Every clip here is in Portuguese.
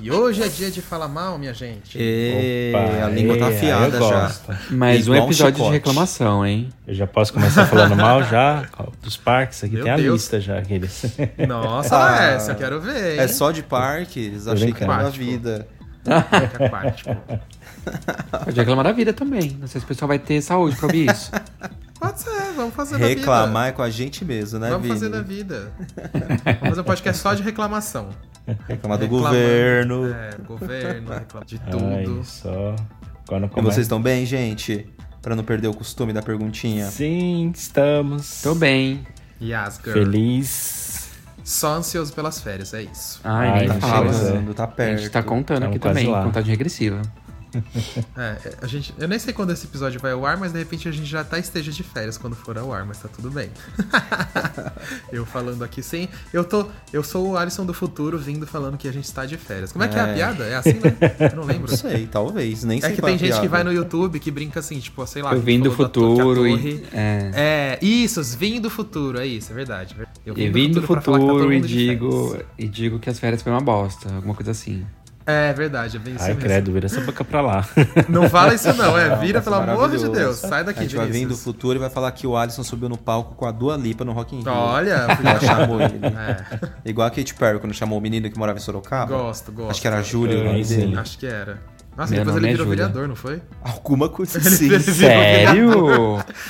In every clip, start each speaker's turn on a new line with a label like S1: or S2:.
S1: E
S2: hoje é dia de falar mal, minha gente.
S3: E
S4: Opa,
S3: a língua tá
S4: é,
S3: afiada
S4: eu
S3: já.
S4: gosto.
S5: Mais um
S3: um
S5: episódio de reclamação, hein?
S4: Eu já posso começar falando mal já dos parques. Aqui
S2: Meu
S4: tem a
S2: Deus.
S4: lista já. Aqueles.
S2: Nossa,
S3: Ah,
S2: Laércio, eu quero ver, hein?
S3: É só de parques? Achei que era da vida.
S2: Parque aquático.
S5: Pode reclamar da vida também. Não sei se o pessoal vai ter saúde pra ouvir isso.
S2: Pode ser, vamos fazer.
S3: Reclamar é com a gente mesmo, né,
S2: Vamos
S3: Vini?
S2: fazer da vida. Vamos fazer um podcast só de reclamação.
S3: Reclamar do
S2: Reclamando.
S3: governo.
S2: É, governo, reclamar de
S4: Ai,
S2: tudo.
S4: só. Quando
S3: E
S4: começa...
S3: vocês estão bem, gente? Pra não perder o costume da perguntinha.
S4: Sim, estamos.
S5: Tô bem.
S2: Yes, girl.
S4: Feliz.
S2: Só ansioso pelas férias, é isso.
S5: Ai,
S4: Ai,
S5: nem
S3: Tá
S5: fala.
S3: chegando, tá
S5: A
S3: perto.
S5: gente tá contando
S4: Tamo
S5: aqui também,
S4: lá.
S5: contagem regressiva.
S2: É, a gente, eu nem sei quando esse episódio vai ao ar, mas de repente a gente já tá esteja de férias quando for ao ar, mas tá tudo bem. eu falando aqui sem. Eu tô. Eu sou o Alisson do futuro vindo falando que a gente está de férias. Como é que é, a
S3: É.
S2: piada? É assim, né? Eu não lembro.
S3: Não sei, talvez. Nem
S2: É
S3: sei
S2: que
S3: qual
S2: tem gente que
S3: piada.
S2: vai no YouTube que brinca assim, tipo, sei lá.
S5: Eu
S2: a gente
S5: vim do
S2: que
S5: futuro e. É.
S2: É, isso, vim do futuro, é isso, é verdade. Eu
S5: vim do
S2: pra falar que tá
S5: futuro e digo, e digo que as férias foi uma bosta, alguma coisa assim.
S2: É verdade, é bem isso
S4: Ai,
S2: mesmo.
S4: credo, vira essa boca pra lá.
S2: Não fala isso não, é. Vira,
S3: ser
S2: pelo amor de. Deus. Sai daqui,
S3: A gente vai vir do futuro e vai falar que o Alisson subiu no palco com a Dua Lipa no Rock in Rio.
S2: Olha,
S3: Ela chamou ele.
S2: É,
S3: Igual a Katy Perry, quando chamou o menino que morava em Sorocaba.
S2: gosto, gosto.
S3: Acho que era Júlio o
S4: É,
S3: nome
S4: sim.
S3: dele.
S2: Acho que era. Nossa,
S5: Meu
S2: depois ele
S5: é
S2: virou
S5: Júlia.
S2: vereador, não foi?
S3: Alguma coisa
S2: Ele
S3: assim.
S5: Sério?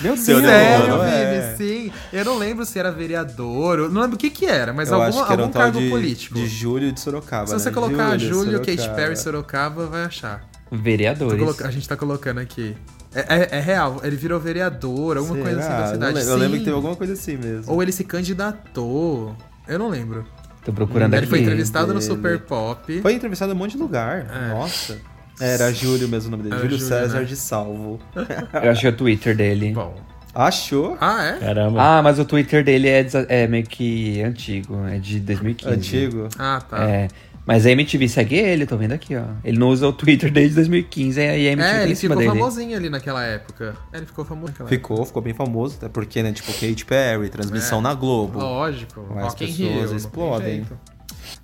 S5: Meu Deus!
S2: Sério, Vini,
S3: é.
S2: sim. Eu não lembro se era vereador, eu não lembro o que que era, mas
S3: Eu acho que era um
S2: algum cargo
S3: de,
S2: político.
S3: de Júlio de Sorocaba.
S2: se
S3: né?
S2: você colocar Júlio, Kate
S3: Sorocaba.
S2: Perry, Sorocaba, vai achar.
S5: Vereadores.
S2: coloca- A gente tá colocando aqui. É, é- é real, ele virou vereador, alguma
S3: Será?
S2: coisa assim da
S3: Eu
S2: cidade.
S3: lembro- Eu lembro que teve alguma coisa assim mesmo.
S2: Ou ele se candidatou. Eu não lembro.
S5: Tô procurando
S2: ele
S5: aqui.
S2: foi entrevistado no
S3: dele.
S2: Super Pop.
S3: Foi entrevistado em um monte de lugar.
S2: É.
S3: Nossa. Era Júlio mesmo o nome dele.
S2: Era
S3: Júlio
S2: Júlio,
S3: César
S2: né?
S3: de Salvo.
S5: Eu achei o Twitter dele.
S2: Bom.
S3: Achou?
S2: Ah, é?
S4: Caramba.
S5: Ah, mas o Twitter dele é, é meio que antigo, é de 2015.
S3: Antigo.
S2: Ah, tá.
S5: É. Mas a MTV segue ele, tô vendo aqui, ó. Ele não usa o Twitter desde 2015 e a MTV
S2: É,
S5: tá
S2: ele ficou
S5: dele.
S2: famosinho ali naquela época. É, ele ficou famoso naquela
S3: Ficou, ficou bem famoso. Até porque, né? Tipo, Kate Perry, transmissão
S2: É.
S3: na Globo.
S2: época. Lógico.
S3: As
S2: Rio,
S3: pessoas
S2: tem
S3: explodem.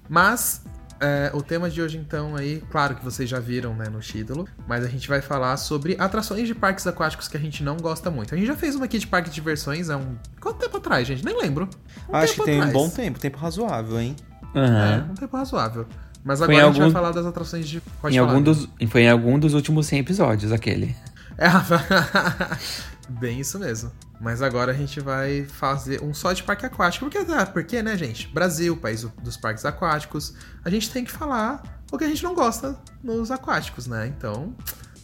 S2: Mas, é, o tema de hoje, então, aí, claro que vocês já viram, né, no título, mas a gente vai falar sobre atrações de parques aquáticos que a gente não gosta muito. A gente já fez uma aqui de parque de diversões há um... Quanto tempo atrás, gente? Nem lembro. Um
S3: Acho que tem um
S2: atrás.
S3: bom tempo, tempo razoável, hein?
S2: É,
S5: Aham.
S2: um tempo razoável. Mas agora a gente vai falar das atrações de... Pode
S5: Em
S2: falar,
S5: algum dos, foi em algum dos últimos 100 episódios, aquele.
S2: É, bem isso mesmo. Mas agora a gente vai fazer um só de parque aquático. Porque, ah, porque, né, gente? Brasil, país do- dos parques aquáticos. A gente tem que falar o que a gente não gosta nos aquáticos, né? Então,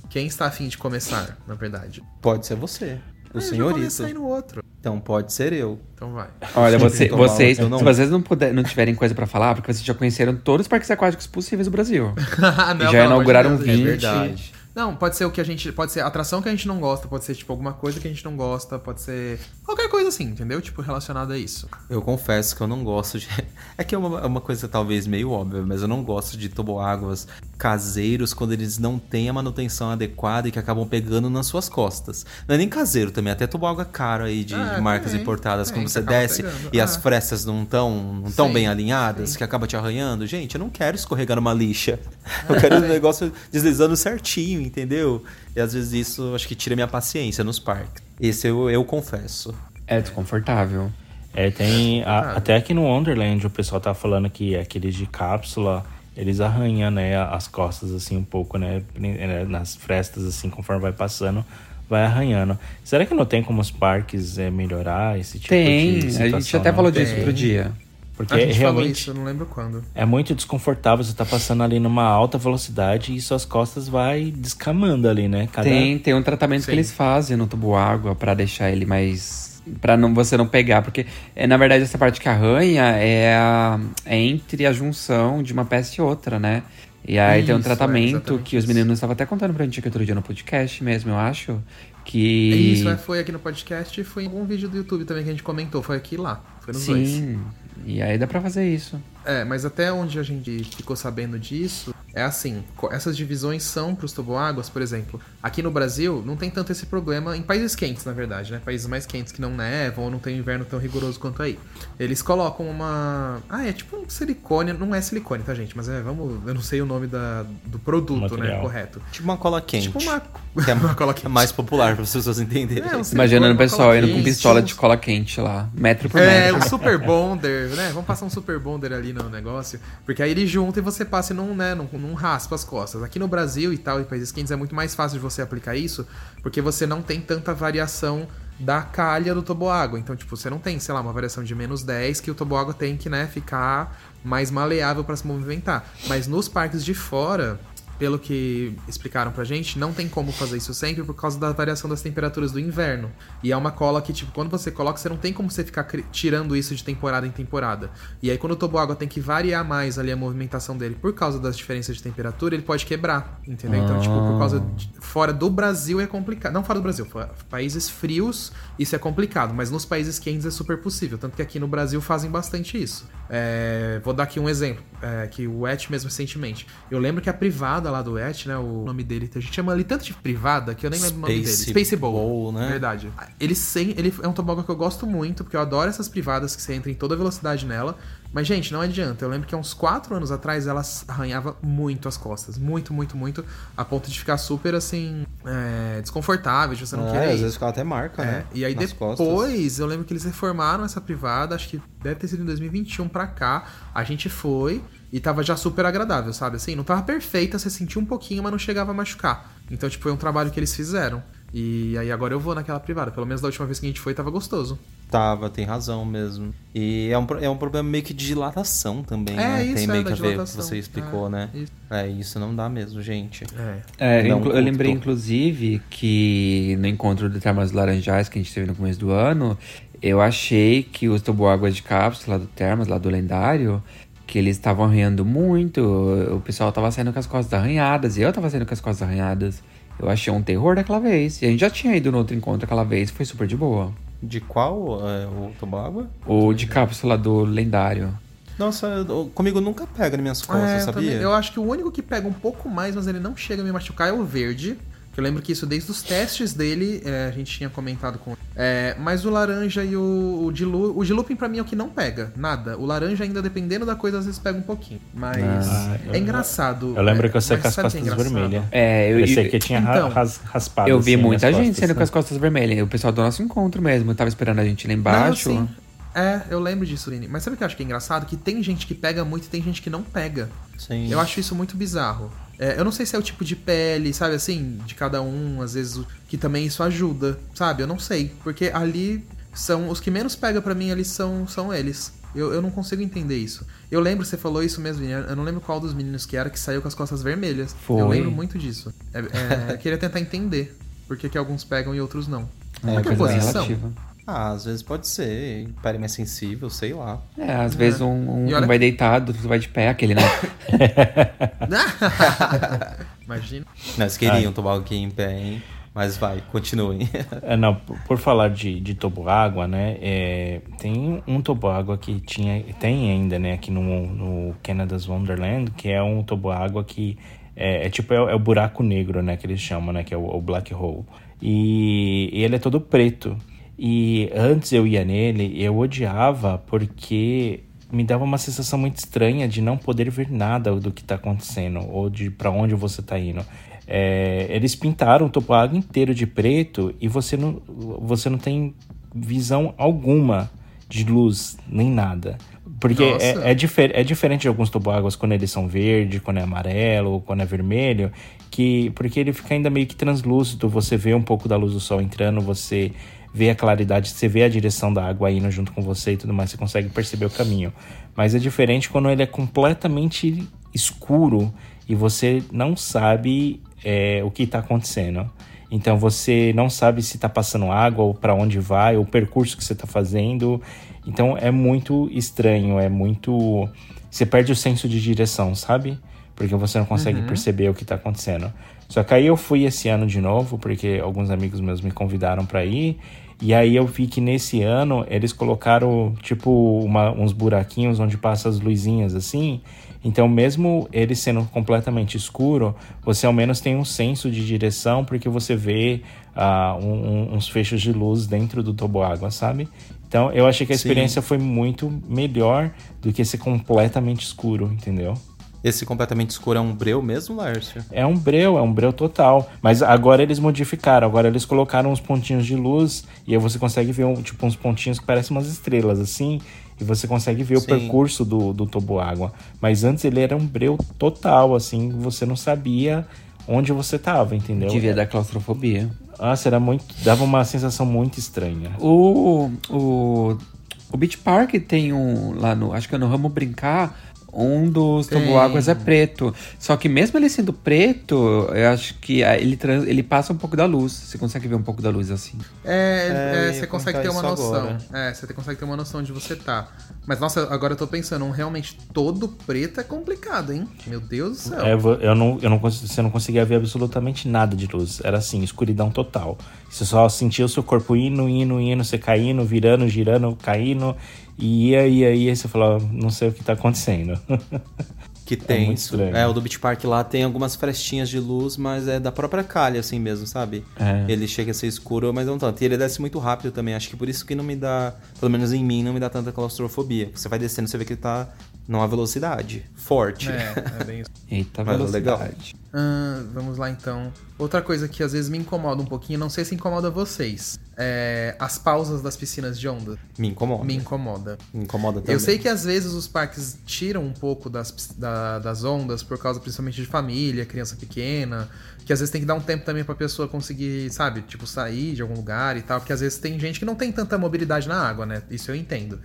S2: Quem está afim de começar, na verdade?
S3: Pode ser você, o
S2: Ah, eu já
S3: senhorito.
S2: comecei no outro.
S3: Então pode ser eu.
S2: Então vai.
S5: Olha, você-
S3: Tomar
S5: vocês,
S3: eu não-
S5: se vocês não, puder, não tiverem coisa pra falar, porque vocês já conheceram todos os parques aquáticos possíveis do Brasil.
S2: Ah,
S5: Já
S2: pelo amor de
S5: inauguraram
S2: Deus, gente.
S5: 20.
S3: verdade.
S2: Não, pode ser o que a gente. Pode ser atração que a gente não gosta, pode ser, tipo, alguma coisa que a gente não gosta, pode ser. Qualquer coisa assim, entendeu? Tipo, relacionada a isso.
S3: Eu confesso que eu não gosto de. É que é uma, é uma coisa talvez meio óbvia, mas eu não gosto de toboáguas caseiros quando eles não têm a manutenção adequada e que acabam pegando nas suas costas. Não é nem caseiro também, até toboágua caro aí de,
S2: Ah,
S3: de marcas
S2: tem,
S3: importadas, quando
S2: que
S3: você desce
S2: pegando.
S3: e
S2: Ah.
S3: as frestas não estão não tão
S2: Sim,
S3: bem alinhadas, que acaba te arranhando. Gente, eu não quero escorregar numa lixa. Eu quero o negócio deslizando certinho, entendeu? E às vezes isso acho que tira minha paciência nos parques. Esse eu, eu confesso.
S5: É desconfortável.
S4: É, tem. a- até aqui no Wonderland o pessoal tá falando que aqueles de cápsula, eles arranham, né, as costas assim um pouco, né? né, Nas frestas, assim, conforme vai passando, vai arranhando. Será que não tem como os parques é, melhorar esse tipo
S5: Tem,
S4: de
S5: a
S4: situação?
S5: gente até
S4: não?
S5: falou disso
S2: Tem.
S5: outro dia.
S4: Porque
S2: a gente falou
S4: realmente
S2: isso, eu não lembro quando.
S4: é muito desconfortável. Você tá passando ali numa alta velocidade e suas costas vai descamando ali, né? Cada...
S5: Tem, tem um tratamento
S2: Sim.
S5: que eles fazem no tubo água pra deixar ele mais. Pra não, você não pegar, porque é, na verdade essa parte que arranha é, a- é entre a junção de uma peça e outra, né? E aí tem um
S2: Isso, é
S5: tratamento
S2: exatamente
S5: que os
S2: isso.
S5: meninos estavam até contando pra gente aqui outro dia no podcast mesmo, eu acho. Que.
S2: Isso, é, foi aqui no podcast e foi em algum vídeo do YouTube também que a gente comentou. Foi aqui e lá. Foi nos dois.
S5: Sim. E aí dá pra fazer isso.
S2: É, mas até onde a gente ficou sabendo disso, é assim, essas divisões são pros toboáguas, por exemplo. Aqui no Brasil, não tem tanto esse problema, em países quentes, na verdade, né? Países mais quentes que não nevam ou não tem inverno tão rigoroso quanto aí. Eles colocam uma... Ah, é tipo um silicone, não é silicone, tá, gente? Mas é, vamos... Eu não sei o nome da, do produto, né, correto.
S3: Tipo uma cola quente.
S2: Tipo uma...
S3: Que é,
S2: uma cola
S3: é
S2: quente.
S3: mais popular para as pessoas entenderem.
S2: É, um
S5: Imaginando o pessoal indo com pistola
S2: um-
S5: de cola quente lá, metro por
S2: É,
S5: metro.
S2: o Super Bonder, né? Vamos passar um Super Bonder ali no negócio. Porque aí ele junta e você passa e não, né, não, não raspa as costas. Aqui no Brasil e tal, em países quentes, é muito mais fácil de você aplicar isso, porque você não tem tanta variação da calha do toboágua. Então, tipo, você não tem, sei lá, uma variação de menos 10 que o toboágua tem que, né, ficar mais maleável para se movimentar. Mas nos parques de fora, pelo que explicaram pra gente, não tem como fazer isso sempre por causa da variação das temperaturas do inverno. E é uma cola que, tipo, quando você coloca, você não tem como você ficar tirando isso de temporada em temporada. E aí, quando o toboágua tem que variar mais ali a movimentação dele por causa das diferenças de temperatura, ele pode quebrar, entendeu? Então, tipo, por causa de, fora do Brasil é complicado. Não fora do Brasil, fora- países frios, isso é complicado, mas nos países quentes é super possível. Tanto que aqui no Brasil fazem bastante isso. É, vou dar aqui um exemplo, é, que o Et mesmo recentemente. Eu lembro que a privada lá do Et, né, o nome dele, a gente chama ali tanto de privada que eu nem lembro o nome dele.
S3: Space
S2: Bowl,
S3: Bowl, né?
S2: Verdade. Ele, sem, ele é um tobogã que eu gosto muito, porque eu adoro essas privadas que você entra em toda velocidade nela. Mas, gente, não adianta. Eu lembro que há uns 4 anos atrás ela arranhava muito as costas. Muito, muito, muito. A ponto de ficar super, assim, é, desconfortável, de você não
S3: É,
S2: querer.
S3: às vezes ficava até marca,
S2: É,
S3: né?
S2: e aí
S3: nas
S2: depois,
S3: costas.
S2: eu lembro que eles reformaram essa privada, acho que deve ter sido em 2021 pra cá. A gente foi e tava já super agradável, sabe? Assim, não tava perfeita, você sentia um pouquinho, mas não chegava a machucar. Então, tipo, foi um trabalho que eles fizeram. E aí agora eu vou naquela privada. Pelo menos da última vez que a gente foi, tava gostoso.
S3: Tava, tem razão mesmo. E é um, é um problema meio que de dilatação também,
S2: É,
S3: né?
S2: isso,
S3: tem
S2: é,
S3: meio
S2: da
S3: que a ver com que você explicou,
S2: É,
S3: né?
S2: isso.
S3: É, isso não dá mesmo, gente.
S2: É.
S5: É, eu, eu lembrei, inclusive, que no encontro de Termas Laranjais que a gente teve no começo do ano, eu achei que os toboáguas de cápsula do Termas, lá do lendário, que eles estavam arranhando muito. O pessoal tava saindo com as costas arranhadas, e eu tava saindo com as costas arranhadas. Eu achei um terror daquela vez. E a gente já tinha ido no outro encontro aquela vez, foi super de boa.
S3: De qual é, o toboágua?
S5: O de cápsula do lendário.
S3: Nossa, comigo nunca pega nas minhas costas,
S2: É,
S3: sabia?
S2: também- eu acho que o único que pega um pouco mais, mas ele não chega a me machucar, é o verde. Eu lembro que isso desde os testes dele, é, a gente tinha comentado com. É, mas o laranja e o, o de lu- O de looping pra mim é o que não pega, nada. O laranja, ainda dependendo da coisa, às vezes pega um pouquinho. Mas.
S4: Ah,
S2: é
S4: eu-
S2: engraçado.
S4: Eu lembro
S2: é,
S4: que eu saí
S2: mas
S4: com as
S2: é
S4: costas
S2: engraçado?
S4: vermelhas.
S5: É, eu, eu-
S4: que tinha
S2: então,
S4: ras- raspado.
S5: eu vi
S4: assim,
S5: muita gente
S4: costas,
S5: saindo com as costas vermelhas. O pessoal do nosso encontro mesmo. Tava esperando a gente lá embaixo.
S2: Não, sim. É, eu lembro disso, Lini. Mas sabe o que eu acho que é engraçado? Que tem gente que pega muito e tem gente que não pega.
S3: Sim.
S2: Eu acho isso muito bizarro. É, eu não sei se é o tipo de pele, sabe assim, de cada um, às vezes, que também isso ajuda, sabe? Eu não sei. Porque ali são. Os que menos pega pra mim ali são, são eles. Eu, eu não consigo entender isso. Eu lembro, você falou isso mesmo, eu não lembro qual dos meninos que era que saiu com as costas vermelhas.
S5: Foi.
S2: Eu lembro muito disso. É, é, eu queria tentar entender por que, que alguns pegam e outros não.
S5: É,
S2: Qual que é a
S5: coisa
S2: posição?
S5: relativa.
S3: Ah, às vezes pode ser. Pele mais sensível, sei lá.
S5: É, às vezes um, um-
S2: olha
S5: um vai
S2: que-
S5: deitado, outro vai de pé, aquele, né?
S2: Imagina.
S3: Nós queriam tomar aqui em pé, hein? Mas vai, continuem.
S4: É, não, por, por falar de, de toboágua, né? é, tem um toboágua que tinha, tem ainda, né? Aqui no, no Canada's Wonderland, que é um toboágua que é, é tipo é, o- é o buraco negro, né? Que eles chamam, né? Que é o, o black hole. E, e ele é todo preto. E antes eu ia nele, eu odiava porque me dava uma sensação muito estranha de não poder ver nada do que tá acontecendo ou de para onde você tá indo. É, eles pintaram o topoágua inteiro de preto e você não, você não tem visão alguma de luz nem nada. Porque é, é, difer é diferente de alguns toboáguas quando eles são verde, quando é amarelo, quando é vermelho, que porque ele fica ainda meio que translúcido, você vê um pouco da luz do sol entrando, você vê a claridade, você vê a direção da água indo junto com você e tudo mais, você consegue perceber o caminho. Mas é diferente quando ele é completamente escuro e você não sabe é, o que está acontecendo. Então você não sabe se está passando água ou para onde vai, o percurso que você está fazendo. Então é muito estranho, é muito. Você perde o senso de direção, sabe? Porque você não consegue perceber o que está acontecendo. Só que aí eu fui esse ano de novo, porque alguns amigos meus me convidaram para ir. E aí eu vi que nesse ano eles colocaram tipo uma- uns buraquinhos onde passa as luzinhas assim. Então, mesmo ele sendo completamente escuro, você ao menos tem um senso de direção, porque você vê ah, um- uns fechos de luz dentro do toboágua, sabe? Então, eu achei que a
S3: Sim.
S4: experiência foi muito melhor do que ser completamente escuro, entendeu?
S3: Esse completamente escuro é um breu mesmo, Lárcio?
S4: É um breu, é um breu total. Mas agora eles modificaram, agora eles colocaram uns pontinhos de luz e aí você consegue ver um, tipo uns pontinhos que parecem umas estrelas assim. E você consegue ver o
S3: Sim.
S4: percurso do, do toboágua. Mas antes ele era um breu total, assim, você não sabia onde você tava, entendeu?
S5: Devia dar claustrofobia.
S4: Nossa, era muito. dava uma sensação muito estranha.
S5: O, o, o Beach Park tem um, lá no, acho que é no Ramo Brincar, um dos toboáguas é preto. Só que mesmo ele sendo preto, eu acho que ele, trans- ele passa um pouco da luz. Você consegue ver um pouco da luz assim.
S2: É,
S3: É,
S2: é, você consegue ter uma noção.
S3: agora.
S2: É, você consegue ter uma noção de você tá. Mas nossa, agora eu tô pensando, um realmente todo preto é complicado, hein? Meu Deus do céu.
S4: É, eu não, eu não, você não conseguia ver absolutamente nada de luz. Era assim, escuridão total. Você só sentia o seu corpo indo, indo, indo, você caindo, virando, girando, caindo. E ia, ia, ia, e você falava, não sei o que tá acontecendo.
S3: Que tem.
S4: muito
S3: isso. É, o do Beach Park lá tem algumas frestinhas de luz, mas é da própria calha, assim mesmo, sabe?
S4: É.
S3: Ele chega a ser escuro, mas não tanto. E ele desce muito rápido também. Acho que por isso que não me dá, pelo menos em mim, não me dá tanta claustrofobia. Você vai descendo, você vê que ele tá numa velocidade forte.
S2: É, é bem isso.
S5: Eita,
S3: Mas é legal.
S5: velocidade.
S2: Ah, vamos lá então. Outra coisa que às vezes me incomoda um pouquinho, não sei se incomoda vocês. É as pausas das piscinas de onda.
S3: Me incomoda.
S2: Me
S3: Me,
S2: incomoda.
S3: incomoda também.
S2: Eu sei que às vezes os parques tiram um pouco das, da- das ondas por causa principalmente de família, criança pequena, que às vezes tem que dar um tempo também pra pessoa conseguir, sabe, tipo, sair de algum lugar e tal, porque às vezes tem gente que não tem tanta mobilidade na água, né? Isso eu entendo.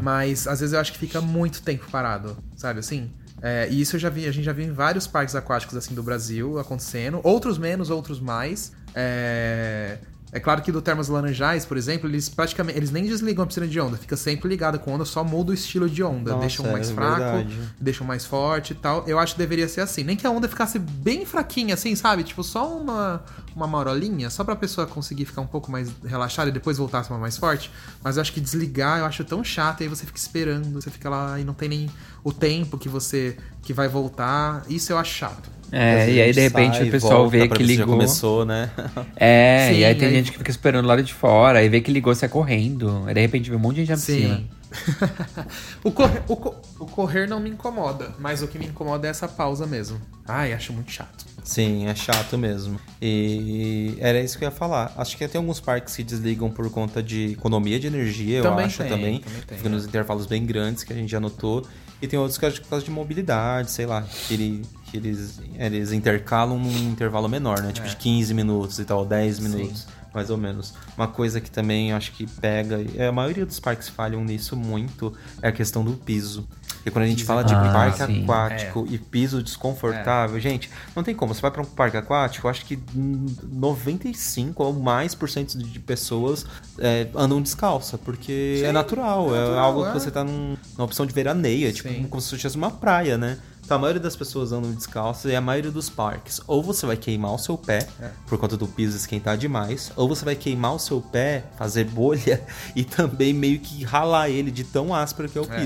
S2: Mas às vezes eu acho que fica muito tempo parado, sabe assim? É, e isso eu já vi, a gente já viu em vários parques aquáticos assim do Brasil acontecendo, outros menos, outros mais. É, é claro que do Termas Laranjais, por exemplo, eles praticamente eles nem desligam a piscina de onda, fica sempre ligada com onda, só muda o estilo de onda,
S3: Nossa,
S2: deixam um mais
S3: é
S2: fraco,
S3: verdade.
S2: deixam mais forte e tal. Eu acho que deveria ser assim, nem que a onda ficasse bem fraquinha assim, sabe? Tipo só uma uma marolinha, só pra pessoa conseguir ficar um pouco mais relaxada e depois voltasse uma mais forte. Mas eu acho que desligar eu acho tão chato, e aí você fica esperando, você fica lá e não tem nem o tempo que você que vai voltar. Isso eu acho chato.
S5: É, e aí de repente
S3: Sai,
S5: o pessoal vê que
S3: se já
S5: ligou.
S3: começou, né?
S5: É,
S2: Sim,
S5: e aí tem
S2: aí-
S5: gente que fica esperando lá de fora, aí vê que ligou, sai correndo. Aí de repente vê um monte de gente na piscina.
S2: Sim. o, correr, o, co- o correr não me incomoda, mas o que me incomoda é essa pausa mesmo. Ai, acho muito chato.
S3: Sim, é chato mesmo. E era isso que eu ia falar. Acho que tem alguns parques que desligam por conta de economia de energia, eu
S2: Também
S3: acho
S2: tem,
S3: também.
S2: também tem,
S3: Fica nos intervalos bem grandes que a gente já notou. E tem outros que acho que por causa de mobilidade, sei lá, que, ele- que eles, eles intercalam num intervalo menor, né? Tipo
S2: É.
S3: de 15 minutos e tal, 10 minutos. Mais ou menos. Uma coisa que também acho que pega, e a maioria dos parques falham nisso muito, é a questão do piso. Porque quando a gente fala de
S5: Ah,
S3: parque
S5: sim.
S3: aquático e piso desconfortável, gente, não tem como. Você vai para um parque aquático, acho que hum, 95 ou mais por cento de pessoas é, andam descalça, porque
S2: Sim,
S3: é natural, é,
S2: natural,
S3: algo
S2: é.
S3: que você tá num- numa opção de veraneia, tipo,
S2: Sim.
S3: como se fosse uma praia, né? Então a maioria das pessoas andam descalças e a maioria dos parques, ou você vai queimar o seu pé
S2: É.
S3: por conta do piso esquentar demais, ou você vai queimar o seu pé, fazer bolha e também meio que ralar ele de tão áspero que é o
S2: É.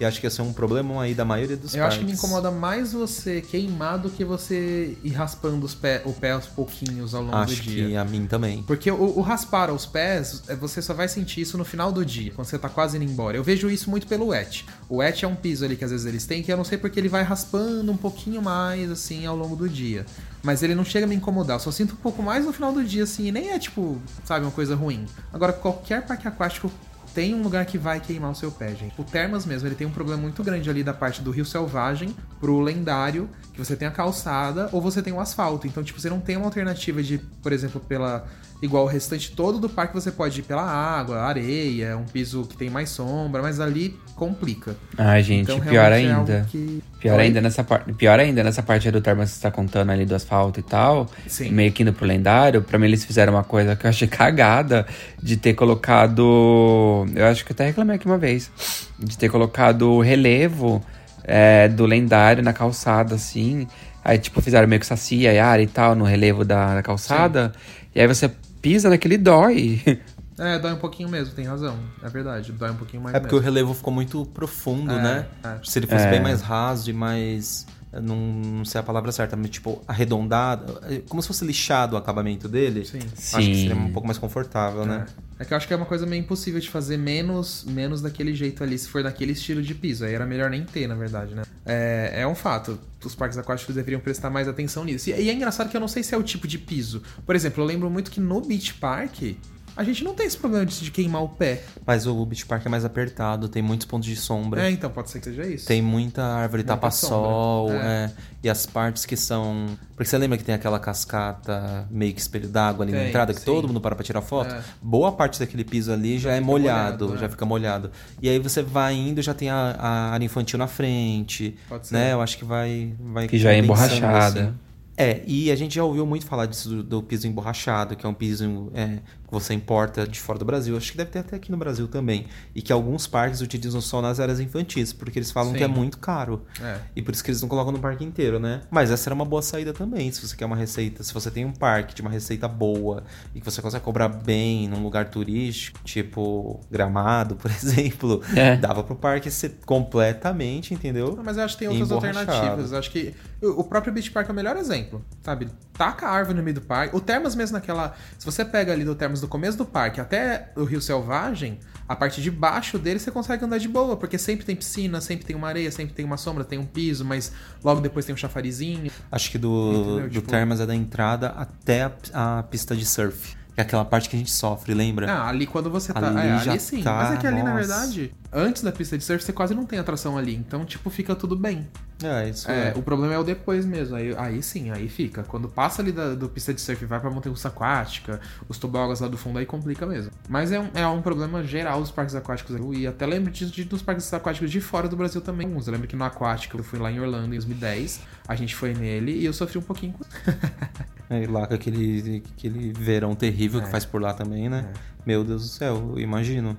S3: E acho que esse é um problema aí da maioria dos
S2: Eu acho que me incomoda mais você queimar do que você ir raspando os pé, o pé aos pouquinhos ao longo
S3: Acho
S2: do dia.
S3: que a mim também.
S2: Porque o, o raspar aos pés, é, você só vai sentir isso no final do dia, quando você tá quase indo embora. Eu vejo isso muito pelo wet. O wet é um piso ali que às vezes eles têm, que eu não sei porque ele vai raspando um pouquinho mais, assim, ao longo do dia. Mas ele não chega a me incomodar, eu só sinto um pouco mais no final do dia, assim, e nem é tipo, sabe, uma coisa ruim. Agora, qualquer parque aquático tem um lugar que vai queimar o seu pé, gente. O Termas mesmo, ele tem um problema muito grande ali da parte do Rio Selvagem pro lendário, que você tem a calçada ou você tem o asfalto. Então, tipo, você não tem uma alternativa de, por exemplo, pela igual o restante todo do parque você pode ir pela água, areia, um piso que tem mais sombra, mas ali complica.
S5: Ai, gente,
S2: Então,
S5: pior
S2: é
S5: ainda.
S2: que-
S5: Pior
S2: Oi?
S5: ainda nessa parte. Pior ainda nessa parte do termo que você tá contando ali do asfalto e tal.
S2: Sim.
S5: Meio que indo pro lendário. Pra mim, eles fizeram uma coisa que eu achei cagada de ter colocado. Eu acho que eu até reclamei aqui uma vez. De ter colocado o relevo é, do lendário na calçada, assim. Aí, tipo, fizeram meio que saci, Yara e tal, no relevo da, da calçada. E aí você pisa naquele dói.
S2: É, dói um pouquinho mesmo, tem razão. É verdade, dói um pouquinho mais
S3: É porque o
S2: mesmo.
S3: relevo ficou muito profundo,
S2: É,
S3: né?
S2: é.
S3: Se ele fosse
S5: É.
S3: bem mais raso e mais. Não, não sei a palavra certa, mas tipo, arredondado. é Como se fosse lixado o acabamento dele.
S2: Sim.
S3: Acho que seria
S5: Sim.
S3: um pouco mais confortável, né?
S2: É que eu acho que é uma coisa meio impossível de fazer menos, menos daquele jeito ali, se for daquele estilo de piso. Aí era melhor nem ter, na verdade, né? É, é um fato. Os parques aquáticos deveriam prestar mais atenção nisso. E, e é engraçado que eu não sei se é o tipo de piso. Por exemplo, eu lembro muito que no Beach Park, a gente não tem esse problema de, de queimar o pé.
S3: Mas o Beach Park é mais apertado, tem muitos pontos de sombra.
S2: É, então pode ser que seja isso.
S3: Tem muita árvore
S2: Muita
S3: tapa-sol,
S2: é.
S3: é. E as partes que são. Porque você lembra que tem aquela cascata meio que espelho d'água ali na
S2: Tem,
S3: entrada, que
S2: sim.
S3: todo mundo para pra tirar foto?
S2: É.
S3: Boa parte daquele piso ali já, é
S2: fica
S3: molhado,
S2: molhado,
S3: já
S2: é.
S3: fica molhado. E aí você vai indo, já tem a, a área infantil na frente.
S2: Pode ser.
S3: Né? Eu acho que vai. vai
S5: Que já é emborrachada.
S3: assim. É, e a gente já ouviu muito falar disso do, do piso emborrachado, que é um piso é, que você importa de fora do Brasil. Acho que deve ter até aqui no Brasil também. E que alguns parques utilizam só nas áreas infantis, porque eles falam
S2: Sim.
S3: que é muito caro.
S2: É.
S3: E por isso que eles não colocam no parque inteiro, né? Mas essa era uma boa saída também, se você quer uma receita. Se você tem um parque de uma receita boa e que você consegue cobrar bem num lugar turístico, tipo Gramado, por exemplo,
S5: É.
S3: dava pro parque ser completamente, entendeu?
S2: Mas eu acho que tem outras alternativas. Eu acho que o o próprio Beach Park é o melhor exemplo, sabe? Taca a árvore no meio do parque. O Termas mesmo naquela... Se você pega ali do Termas do começo do parque até o Rio Selvagem, a parte de baixo dele você consegue andar de boa, porque sempre tem piscina, sempre tem uma areia, sempre tem uma sombra, tem um piso, mas logo depois tem um chafarizinho.
S3: Acho que do,
S2: Entendeu?
S3: do
S2: Tipo-
S3: Termas é da entrada até a, a pista de surf. Que é aquela parte que a gente sofre, lembra?
S2: Ah, ali quando você tá.
S3: Ali
S2: é,
S3: já
S2: ali sim.
S3: tá,
S2: mas é que ali, na
S3: nossa.
S2: verdade, antes da pista de surf, você quase não tem atração ali. Então, tipo, fica tudo bem.
S3: É, isso
S2: É,
S3: é.
S2: o problema é o depois mesmo. Aí, aí sim, aí fica. Quando passa ali da, do pista de surf e vai pra montanha russa aquática, os tobogas lá do fundo, aí complica mesmo. Mas é um, é um problema geral dos parques aquáticos. E até lembro disso de, dos parques aquáticos de fora do Brasil também. Eu lembro que no aquático, eu fui lá em Orlando em 2010, a gente foi nele e eu sofri um pouquinho com
S3: É, lá com aquele, aquele verão terrível
S2: É.
S3: que faz por lá também, né? Meu Deus do céu, eu imagino.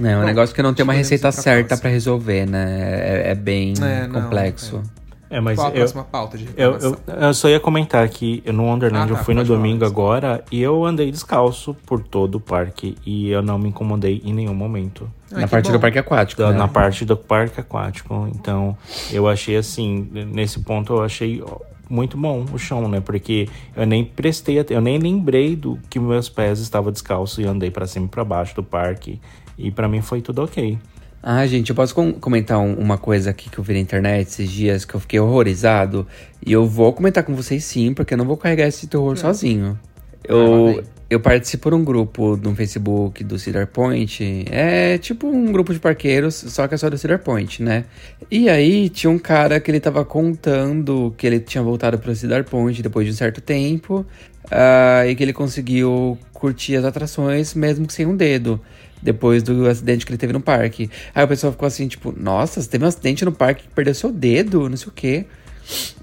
S5: É um
S2: Bom,
S5: negócio que não tem uma receita certa pra resolver, né? É, é bem
S2: É, não,
S5: complexo.
S4: É, mas
S2: Qual a
S4: eu,
S2: próxima pauta de
S4: eu, eu, eu só ia comentar que no Wonderland
S2: Ah, tá,
S4: eu fui no domingo agora e eu andei descalço por todo o parque e eu não me incomodei em nenhum momento.
S2: Ah,
S5: na parte
S2: bom.
S5: do parque aquático.
S4: Da-
S5: né?
S4: Na parte do parque aquático. Então, eu achei assim, nesse ponto eu achei muito bom o chão, né? Porque eu nem prestei, até- eu nem lembrei do que meus pés estavam descalços e andei pra cima e pra baixo do parque. E pra mim foi tudo ok.
S5: Ah, gente, eu posso com- comentar um- uma coisa aqui que eu vi na internet esses dias que eu fiquei horrorizado. E eu vou comentar com vocês sim, porque eu não vou carregar esse terror sozinho.
S2: Ah,
S5: Eu, eu participo de um grupo no Facebook do Cedar Point. É tipo um grupo de parqueiros, só que é só do Cedar Point, né? E aí tinha um cara que ele tava contando que ele tinha voltado pro Cedar Point depois de um certo tempo. ah, e que ele conseguiu curtir as atrações mesmo que sem um dedo. Depois do acidente que ele teve no parque. Aí o pessoal ficou assim, tipo, nossa, você teve um acidente no parque que perdeu seu dedo, não sei o quê.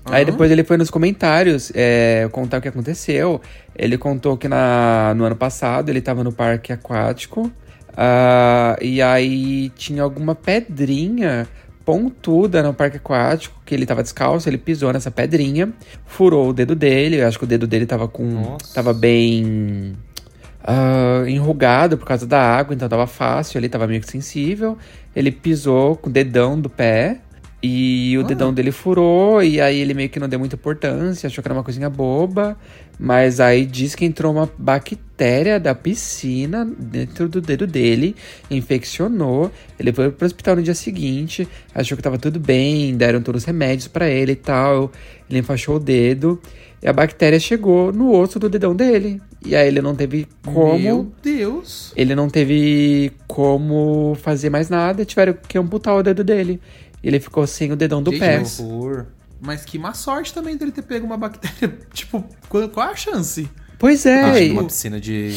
S5: Aí depois ele foi nos comentários é, contar o que aconteceu. Ele contou que na, no ano passado ele tava no parque aquático. ah, e aí tinha alguma pedrinha pontuda no parque aquático, que ele tava descalço, ele pisou nessa pedrinha, furou o dedo dele. Eu acho que o dedo dele tava com.
S3: Nossa.
S5: tava bem. Ah, enrugado por causa da água, então tava fácil, ele tava meio que sensível. Ele pisou com o dedão do pé e o dedão dele furou, e aí ele meio que não deu muita importância, achou que era uma coisinha boba. Mas aí diz que entrou uma bactéria da piscina dentro do dedo dele, infeccionou. Ele foi pro hospital no dia seguinte, achou que tava tudo bem, deram todos os remédios pra ele e tal. Ele enfaixou o dedo e a bactéria chegou no osso do dedão dele. E aí ele não teve como.
S2: Meu Deus.
S5: Ele não teve como fazer mais nada, tiveram que amputar o dedo dele. Ele ficou sem o dedão do
S2: Gente,
S5: pé.
S2: mas-
S3: Horror.
S2: Mas que má sorte também dele ter pego uma bactéria. Tipo, qual, qual a chance?
S5: Pois é,
S3: Acho que
S5: e-
S3: uma piscina de.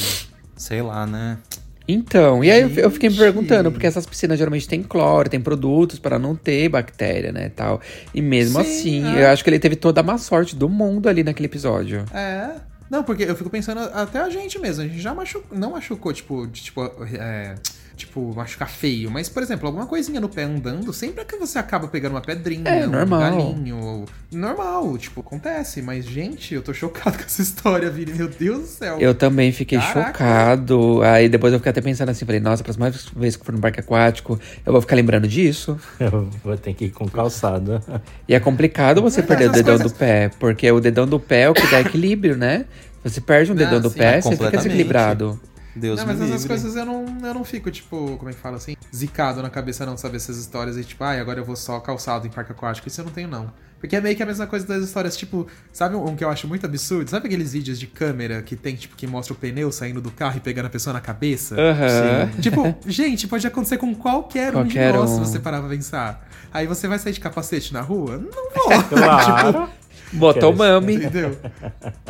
S3: Sei lá, né?
S5: Então, e aí eu- eu fiquei me
S2: Gente.
S5: perguntando, porque essas piscinas geralmente têm cloro, tem produtos para não ter bactéria, né, tal. E mesmo
S2: Sim,
S5: assim,
S2: é.
S5: eu acho que ele teve toda a má sorte do mundo ali naquele episódio.
S2: É. Não, porque eu fico pensando até a gente mesmo. A gente já machucou. Não machucou, tipo, de, tipo. É, tipo, machucar feio. Mas, por exemplo, alguma coisinha no pé andando, sempre é que você acaba pegando uma pedrinha,
S5: É,
S2: um
S5: normal.
S2: galinho. Normal, tipo, acontece. Mas, gente, eu tô chocado com essa história, Vini. Meu Deus do céu.
S5: Eu também fiquei
S2: Caraca.
S5: chocado. Aí depois eu fiquei até pensando assim, falei, nossa, a próxima vez que for no parque aquático, eu vou ficar lembrando disso.
S4: Eu vou ter que ir com calçada.
S5: E é complicado você
S2: Mas
S5: perder o dedão
S2: coisas-
S5: do pé, porque o dedão do pé é o que dá equilíbrio, né? Você perde um
S2: Não,
S5: dedão do
S2: sim,
S5: pé,
S3: é
S5: você fica desequilibrado.
S3: Deus
S2: não,
S3: me
S2: mas essas
S3: livre.
S2: coisas eu não, eu não fico, tipo, como é que fala assim? Zicado na cabeça, não, saber essas histórias e, tipo, ai, agora eu vou só calçado em parque aquático. Isso eu não tenho, não. Porque é meio que a mesma coisa das histórias, tipo, sabe um que eu acho muito absurdo? Sabe aqueles vídeos de câmera que tem, tipo, que mostra o pneu saindo do carro e pegando a pessoa na cabeça?
S5: Aham.
S2: Tipo, gente, pode acontecer com qualquer, um de
S5: Qualquer
S2: nós,
S5: um.
S2: se você parar pra pensar. Aí você vai sair de capacete na rua? Não vou.
S4: Claro.
S5: Motomami.
S2: Entendeu?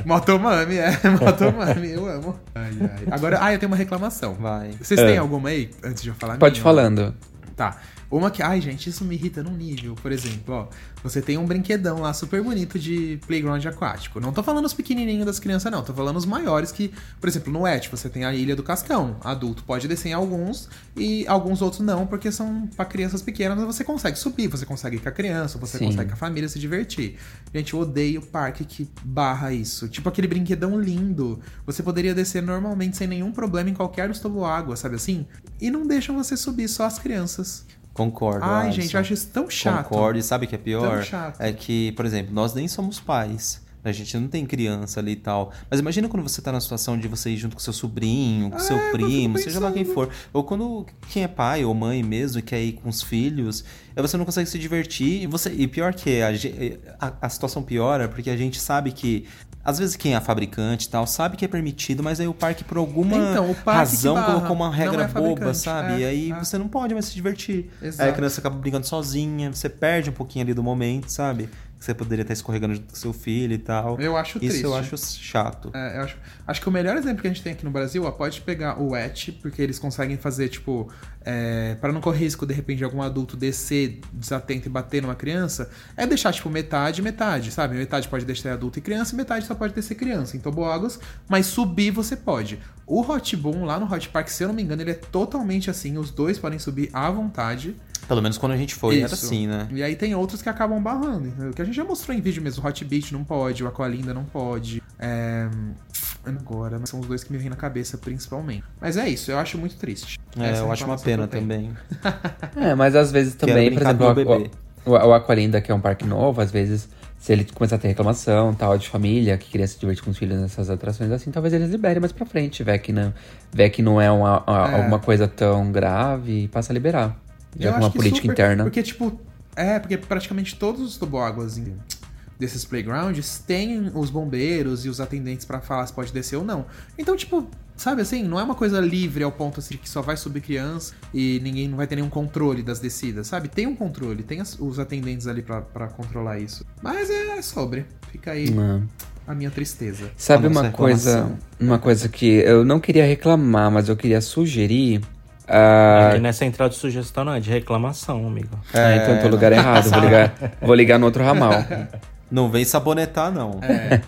S2: Motomami, é. Motomami, eu amo. Ai, ai. Agora, ah, eu tenho uma reclamação.
S3: Vai.
S2: Vocês têm alguma aí, antes de eu falar?
S5: Pode ir
S2: minha?
S5: falando.
S2: Tá. Uma que. Ai, gente, isso me irrita num nível. Por exemplo, ó. Você tem um brinquedão lá super bonito de playground aquático. Não tô falando os pequenininhos das crianças, não. Tô falando os maiores que. Por exemplo, no Et, você tem a Ilha do Cascão. Adulto pode descer em alguns e alguns outros não, porque são pra crianças pequenas, mas você consegue subir, você consegue ir com a criança, você
S5: Sim.
S2: consegue com a família se divertir. Gente, eu odeio parque que barra isso. Tipo aquele brinquedão lindo. Você poderia descer normalmente sem nenhum problema em qualquer água, sabe assim? E não deixam você subir, só as crianças.
S3: Concordo.
S2: Ai,
S3: Alisson.
S2: gente, eu acho isso tão chato.
S3: Concordo. E sabe o que é pior? É que, por exemplo, nós nem somos pais. A gente não tem criança ali e tal. Mas imagina quando você tá na situação de você ir junto com seu sobrinho, com seu
S2: É, eu
S3: primo, seja lá quem for. Ou quando quem é pai ou mãe mesmo e quer ir com os filhos, aí você não consegue se divertir. E, você, e pior que é, a, a, a situação piora porque a gente sabe que. Às vezes quem é fabricante e tal sabe que é permitido, mas aí o parque, por alguma
S2: Então, parque que
S3: razão, colocou uma regra
S2: é
S3: boba, sabe?
S2: é,
S3: e aí
S2: é.
S3: você não pode mais se divertir.
S2: Exato.
S3: Aí a criança acaba brincando sozinha, você perde um pouquinho ali do momento, sabe? Que você poderia estar escorregando junto com seu filho e tal.
S2: Eu acho
S3: Isso eu
S2: triste.
S3: acho chato.
S2: É, eu acho, acho que o melhor exemplo que a gente tem aqui no Brasil, ó, pode pegar o ET, porque eles conseguem fazer, tipo, é, para não correr risco, de repente, de algum adulto descer desatento e bater numa criança, é deixar, tipo, metade, metade, sabe? Metade pode descer adulto e criança, e metade só pode descer criança em toboáguas, mas subir você pode. O Hot Boom lá no Hot Park, se eu não me engano, ele é totalmente assim, os dois podem subir à vontade.
S3: Pelo menos quando a gente foi, era
S2: Isso.
S3: assim, né?
S2: E aí tem outros que acabam barrando, entendeu? Que a gente já mostrou em vídeo mesmo. O Hot Beach não pode, o Aqualinda não pode. É... Agora, mas são os dois que me vêm na cabeça, principalmente. Mas é isso, eu acho muito triste.
S3: É,
S2: Essa é
S3: eu acho uma pena também.
S5: É, mas às vezes também, por exemplo,
S3: o
S5: o, o, o Aqualinda, que é um parque novo, às vezes, se ele começar a ter reclamação, tal, de família, que queria se divertir com os filhos nessas atrações assim, talvez eles liberem mais pra frente, vê que não, vê que não é, uma, uma-
S2: É.
S5: alguma coisa tão grave e passa a liberar. Já
S2: Eu
S5: com uma
S2: acho que
S5: política
S2: super-
S5: interna.
S2: Porque, tipo, é, porque praticamente todos os toboáguas desses playgrounds têm os bombeiros e os atendentes pra falar se pode descer ou não. Então, tipo, sabe assim, não é uma coisa livre ao ponto assim, de que só vai subir criança e ninguém não vai ter nenhum controle das descidas, sabe? Tem um controle, tem as- os atendentes ali pra, pra controlar isso. Mas é sobre. Fica aí.
S5: Hum.
S2: a minha tristeza.
S5: Sabe uma coisa, uma coisa que eu não queria reclamar, mas eu queria sugerir. Ah,
S4: não é central de sugestão, não, é de reclamação, amigo.
S5: ah, então eu tô no lugar errado, vou ligar, vou ligar no outro ramal.
S3: Não vem sabonetar, não.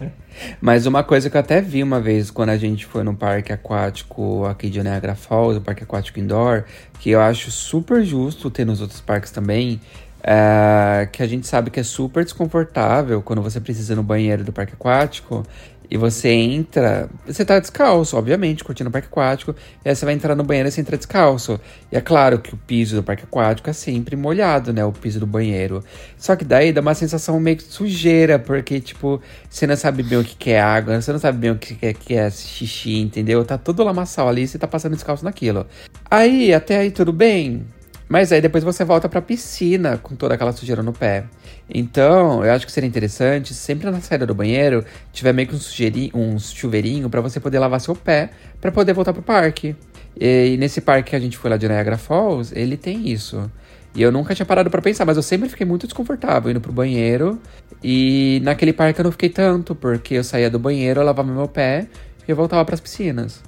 S5: Mas uma coisa que eu até vi uma vez quando a gente foi no parque aquático aqui de Niagara Falls, o parque aquático indoor, que eu acho super justo ter nos outros parques também, é, que a gente sabe que é super desconfortável quando você precisa ir no banheiro do parque aquático e você entra, você tá descalço, obviamente, curtindo o parque aquático, e aí você vai entrar no banheiro e você entra descalço. E é claro que o piso do parque aquático é sempre molhado, né? O piso do banheiro. Só que daí dá uma sensação meio que sujeira, porque, tipo, você não sabe bem o que é água, você não sabe bem o que que é, que é xixi, entendeu? Tá todo lamaçal ali e você tá passando descalço naquilo. Aí, até aí tudo bem. Mas aí depois você volta pra piscina com toda aquela sujeira no pé. Então, eu acho que seria interessante, sempre na saída do banheiro, tiver meio que um, sujeirinho, um chuveirinho pra você poder lavar seu pé pra poder voltar pro parque. E, e nesse parque que a gente foi lá de Niagara Falls, ele tem isso. E eu nunca tinha parado pra pensar, mas eu sempre fiquei muito desconfortável indo pro banheiro. E naquele parque eu não fiquei tanto, porque eu saía do banheiro, eu lavava meu pé e eu voltava pras piscinas.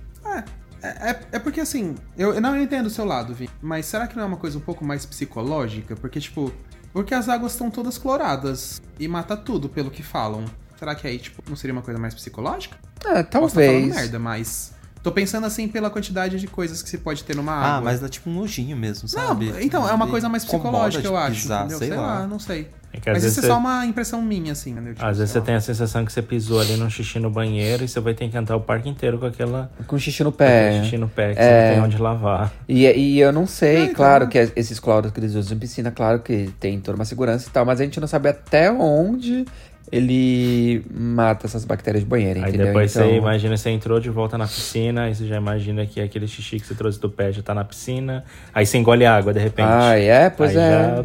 S2: É, é, é porque assim, eu, eu não entendo o seu lado, Vi, mas será que não é uma coisa um pouco mais psicológica? Porque, tipo, porque as águas estão todas cloradas e mata tudo, pelo que falam. Será que aí, tipo, não seria uma coisa mais psicológica?
S5: Ah,
S2: Posso tá falando
S5: talvez.
S2: merda, mas. Tô pensando assim pela quantidade de coisas que se pode ter numa
S3: Ah,
S2: água.
S3: mas dá tipo um nojinho mesmo,
S2: Não,
S3: sabe?
S2: então, é uma coisa mais psicológica, eu acho.
S3: pisar,
S2: entendeu?
S3: sei, lá.
S2: não sei.
S4: É que às
S2: Mas
S4: vezes
S2: isso é
S4: você-
S2: só uma impressão minha, assim, entendeu? Tipo,
S4: Às vezes você tem
S2: lá.
S4: a sensação que você pisou ali num xixi no banheiro e você vai ter que andar o parque inteiro com aquela
S5: Com xixi no
S4: com
S5: pé.
S4: xixi no pé que
S5: É.
S4: você não tem onde lavar.
S5: E, e eu não sei,
S2: Ah, então-
S5: claro que esses cloros que eles usam em piscina, claro que tem toda uma segurança e tal, mas a gente não sabe até onde ele mata essas bactérias de banheiro,
S4: Aí
S5: entendeu?
S4: depois
S5: então,
S4: você imagina, você entrou de volta na piscina, aí você já imagina que aquele xixi que você trouxe do pé já tá na piscina, aí você engole água de repente.
S5: Ah, é? Pois
S4: Aí
S5: é.
S4: já-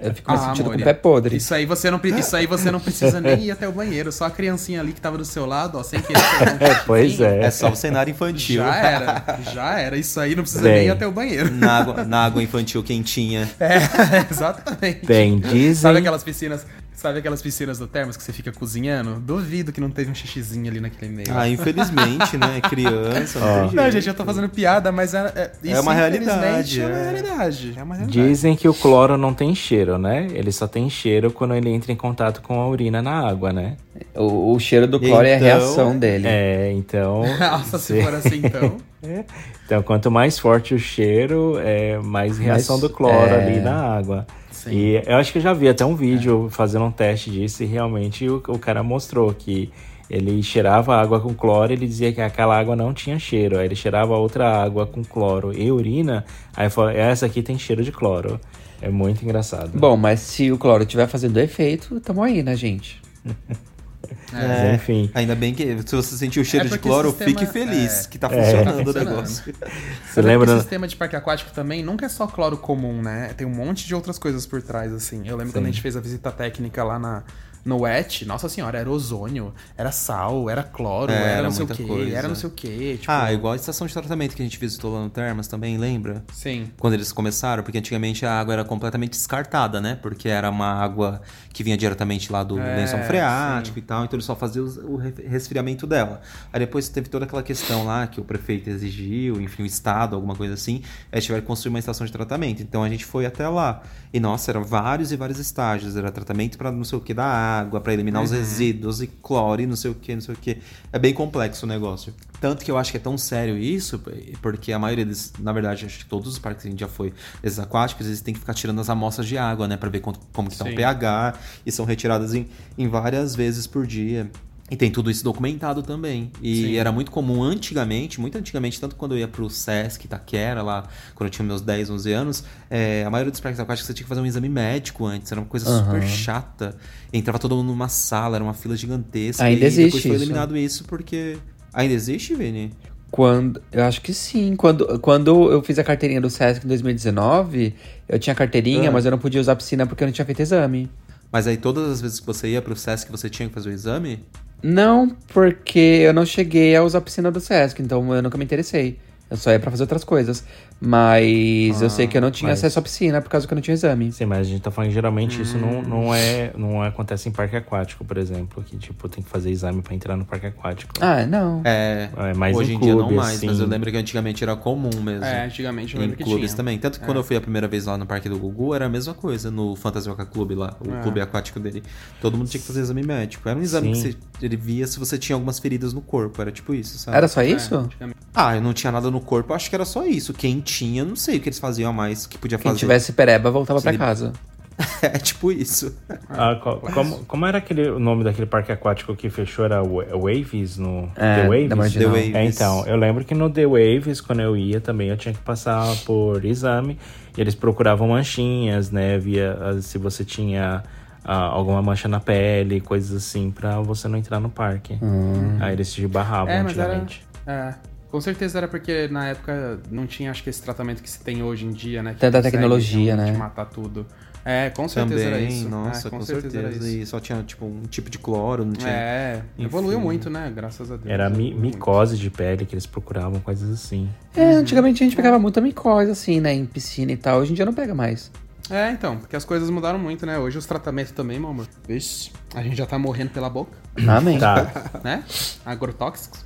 S5: Eu fico me
S2: Ah,
S5: sentindo com
S2: Moria.
S5: o pé podre.
S2: Isso aí, você não, isso aí você não precisa nem ir até o banheiro. Só a criancinha ali que tava do seu lado, ó, sem querer. um
S4: É, pois é.
S3: É só o cenário infantil.
S2: Já era, já era. Isso aí não precisa
S4: Bem.
S2: nem ir até o banheiro.
S3: Na água, na água infantil quentinha.
S2: É, exatamente.
S4: Bem, dizem.
S2: Sabe aquelas piscinas, sabe aquelas piscinas do Termas que você fica cozinhando? Duvido que não teve um xixizinho ali naquele meio.
S3: Ah, infelizmente, né? Criança, não tem
S2: não, gente, eu tô fazendo piada, mas é, é, isso,
S3: uma
S2: infelizmente,
S3: realidade,
S2: É uma
S3: é.
S2: realidade. É uma realidade.
S4: Dizem que o cloro não tem cheiro, né? Ele só tem cheiro quando ele entra em contato com a urina na água, né?
S5: O, o cheiro do cloro é a
S3: Então-
S5: reação dele.
S4: É, então.
S2: Nossa, se for assim, então.
S4: Então, quanto mais forte o cheiro, é mais reação do cloro
S5: é.
S4: ali na água.
S2: Sim.
S4: E eu acho que eu já vi até um vídeo fazendo um teste disso e realmente o, o cara mostrou que ele cheirava a água com cloro e ele dizia que aquela água não tinha cheiro. Aí ele cheirava outra água com cloro e urina, aí falou, essa aqui tem cheiro de cloro. É muito engraçado.
S5: Bom, mas se o cloro estiver fazendo efeito, tamo aí, né, gente?
S4: Mas, enfim.
S3: Ainda bem que se você sentiu o cheiro
S2: É
S3: de cloro,
S2: sistema-
S3: fique feliz
S2: é.
S3: que tá
S4: É.
S3: funcionando
S2: Tá
S3: o negócio.
S4: Você
S2: é
S4: lembra?
S2: que o sistema de parque aquático também nunca é só cloro comum, né? Tem um monte de outras coisas por trás, assim. Eu lembro quando a gente fez a visita técnica lá na, no WET, nossa senhora, era ozônio, era sal, era cloro,
S3: É,
S2: era,
S3: era
S2: não sei o
S3: muita
S2: quê,
S3: coisa.
S2: era não sei o quê. Tipo,
S3: Ah, igual a estação de tratamento que a gente visitou lá no Termas também, lembra?
S2: Sim.
S3: Quando eles começaram, porque antigamente a água era completamente descartada, né? Porque era uma água que vinha diretamente lá do
S2: É,
S3: lençol freático e tal, então eles só faziam os- o re- resfriamento dela. Aí depois teve toda aquela questão lá que o prefeito exigiu, enfim, o Estado, alguma coisa assim, aí tiveram que construir uma estação de tratamento. Então a gente foi até lá. E nossa, eram vários e vários estágios. Era tratamento para não sei o que da água, para eliminar os resíduos e cloro e não sei o que, não sei o que. É bem complexo o negócio. Tanto que eu acho que é tão sério isso, porque a maioria deles, na verdade, acho que todos os parques que a gente já foi, esses aquáticos, eles têm que ficar tirando as amostras de água, né? Pra ver como que tá o
S2: Sim.
S3: pH, e são retiradas em, em várias vezes por dia. E tem tudo isso documentado também. E
S2: Sim.
S3: era muito comum antigamente, muito antigamente, tanto quando eu ia pro Sesc, Itaquera, lá, quando eu tinha meus 10, 11 anos, é, a maioria dos parques aquáticos você tinha que fazer um exame médico antes, era uma coisa super chata. Entrava todo mundo numa sala, era uma fila gigantesca.
S5: Ainda
S3: e
S5: existe
S3: depois foi
S5: isso.
S3: eliminado isso porque. Ainda existe, Vini?
S5: Quando, eu acho que sim. Quando, quando eu fiz a carteirinha do Sesc em 2019, eu tinha carteirinha,
S3: Ah.
S5: mas eu não podia usar a piscina porque eu não tinha feito exame.
S3: Mas aí todas as vezes que você ia pro Sesc você tinha que fazer o exame?
S5: Não, porque eu não cheguei a usar a piscina do Sesc, então eu nunca me interessei. Eu só ia pra fazer outras coisas. Mas eu sei que eu não tinha
S4: mas-
S5: acesso à piscina por causa que eu não tinha exame.
S4: Sim, mas a gente tá falando que geralmente isso não,
S2: Hum.
S4: não, é, não acontece em parque aquático, por exemplo. Que, tipo, tem que fazer exame pra entrar no parque aquático.
S5: Ah, não.
S3: É,
S4: É, mais
S3: hoje
S4: em
S3: em dia não
S4: clube,
S3: mais, mas
S4: assim.
S3: eu lembro que antigamente era comum mesmo.
S2: É, antigamente eu
S3: Em
S2: lembro que
S3: clubes
S2: tinha.
S3: também. Tanto que quando eu fui a primeira vez lá no Parque do Gugu, era a mesma coisa no Fantasioca Clube lá, o
S2: É.
S3: clube aquático dele. Todo mundo tinha que fazer exame médico. Era um exame
S4: Sim.
S3: que você, ele via se você tinha algumas feridas no corpo, era tipo isso, sabe?
S5: Era só isso?
S2: antigamente.
S3: Ah, eu não tinha nada no corpo, acho que era só isso. Quem tinha, não sei o que eles faziam a mais que podia
S5: Quem
S3: fazer.
S5: tivesse pereba voltava pra
S3: Sim.
S5: casa.
S3: é tipo isso.
S4: Ah, co- como, como era aquele, o nome daquele parque aquático que fechou? Era Wa- Waves? No,
S5: É,
S4: The Waves?
S3: The Waves.
S4: É, então, eu lembro que no The Waves, quando eu ia também, eu tinha que passar por exame. E eles procuravam manchinhas, né? Via ah, se você tinha ah, alguma mancha na pele, coisas assim, pra você não entrar no parque.
S5: Hum.
S4: Aí eles te barravam
S2: É, mas era.
S4: antigamente.
S2: É. Com certeza era porque na época não tinha, acho que esse tratamento que se tem hoje em dia, né? que
S5: Tanta
S2: consegue
S5: tecnologia, né?
S2: matar tudo. É, com certeza
S3: Também,
S2: era isso.
S3: nossa,
S2: é,
S3: com,
S2: certeza, era
S3: certeza.
S2: isso.
S3: E só tinha, tipo, um tipo de cloro, não tinha.
S2: É, evoluiu
S3: Enfim.
S2: muito, né? Graças a Deus.
S4: Era mi-
S2: evoluiu muito.
S4: micose de pele que eles procuravam, coisas assim.
S5: É, antigamente a gente pegava muita micose, assim, né? Em piscina e tal. Hoje em dia não pega mais.
S2: É, então, porque as coisas mudaram muito, né? Hoje os tratamentos também, meu amor. Vixe, a gente já tá morrendo pela boca,
S5: Amém.
S4: Tá.
S2: né? Agrotóxicos.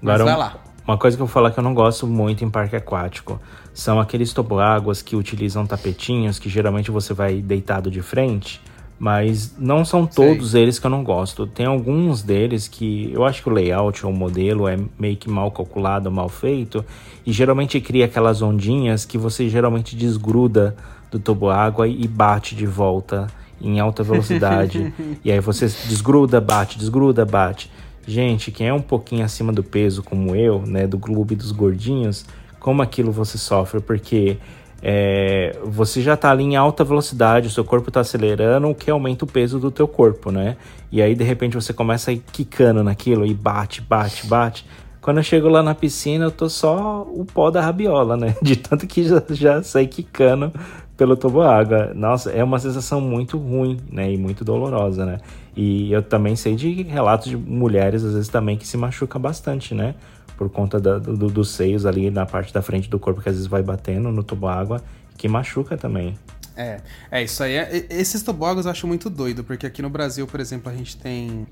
S2: Mas
S4: Agora,
S2: vai
S4: um-
S2: lá.
S4: Uma coisa que eu vou falar que eu não gosto muito em parque aquático são aqueles toboáguas que utilizam tapetinhos, que geralmente você vai deitado de frente, mas não são todos eles que eu não gosto. Tem alguns deles que eu acho que o layout ou o modelo é meio que mal calculado, mal feito, e geralmente cria aquelas ondinhas que você geralmente desgruda do toboágua e bate de volta em alta velocidade. e aí você desgruda, bate, desgruda, bate. Gente, quem é um pouquinho acima do peso, como eu, né, do clube dos gordinhos, como aquilo você sofre? Porque é, você já tá ali em alta velocidade, o seu corpo tá acelerando, o que aumenta o peso do teu corpo, né? E aí, de repente, você começa a ir quicando naquilo e bate, bate, bate. Quando eu chego lá na piscina, eu tô só o pó da rabiola, né? De tanto que já, já saí quicando pelo toboágua. Nossa, é uma sensação muito ruim, né? E muito dolorosa, né? E eu também sei de relatos de mulheres, às vezes, também, que se machuca bastante, né? Por conta da- do- dos seios ali na parte da frente do corpo, que às vezes vai batendo no toboágua, que machuca também.
S2: É, é isso aí. É, esses tobogãs eu acho muito doido, porque aqui no Brasil, por exemplo, a gente tem.